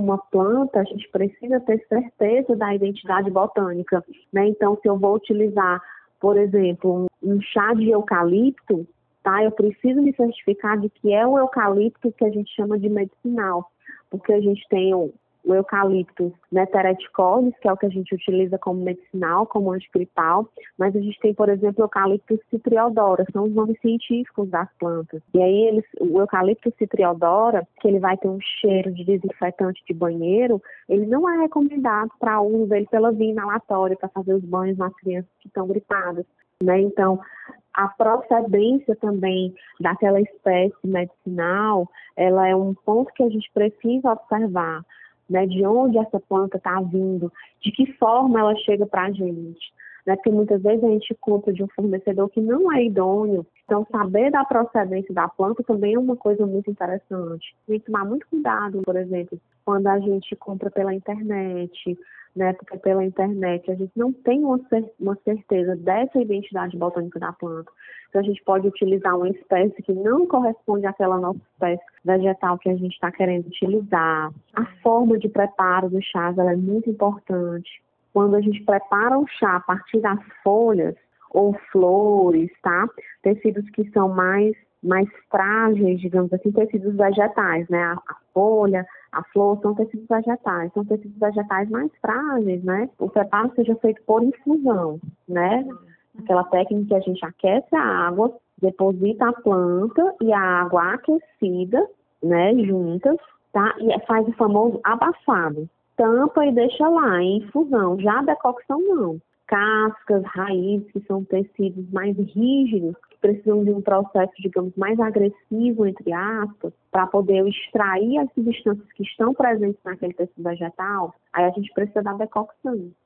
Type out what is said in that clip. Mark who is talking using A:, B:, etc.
A: uma planta, a gente precisa ter certeza da identidade botânica, né? Então, se eu vou utilizar, por exemplo, um chá de eucalipto, tá? Eu preciso me certificar de que é o eucalipto que a gente chama de medicinal, porque a gente tem o, eucalipto netereticolis, que é o que a gente utiliza como medicinal, como antigripal, mas a gente tem, por exemplo, o eucalipto citriodora, são os nomes científicos das plantas. E aí eles, o eucalipto citriodora, que ele vai ter um cheiro de desinfetante de banheiro, ele não é recomendado para uso dele pela via inalatória, para fazer os banhos nas crianças que estão gripadas. Né? Então, a procedência também daquela espécie medicinal, ela é um ponto que a gente precisa observar, né? De onde essa planta está vindo, de que forma ela chega para a gente. Né? Porque muitas vezes a gente compra de um fornecedor que não é idôneo. Então, saber da procedência da planta também é uma coisa muito interessante. Tem que tomar muito cuidado, por exemplo, quando a gente compra pela internet, né? Porque pela internet a gente não tem uma, certeza dessa identidade botânica da planta. Então a gente pode utilizar uma espécie que não corresponde àquela nossa espécie vegetal que a gente está querendo utilizar. A forma de preparo do chá é muito importante. Quando a gente prepara o chá a partir das folhas ou flores, tá? Tecidos que são mais mais frágeis, digamos assim, tecidos vegetais, né? A, a, folha, a flor são tecidos vegetais, são tecidos vegetais mais frágeis, né? O preparo seja feito por infusão, né? Aquela técnica que a gente aquece a água, deposita a planta e a água aquecida, né, juntas, tá? E faz o famoso abafado. Tampa e deixa lá em infusão. Já a decocção não cascas, raízes, que são tecidos mais rígidos, que precisam de um processo, digamos, mais agressivo, entre aspas, para poder extrair as substâncias que estão presentes naquele tecido vegetal, aí a gente precisa da decocção.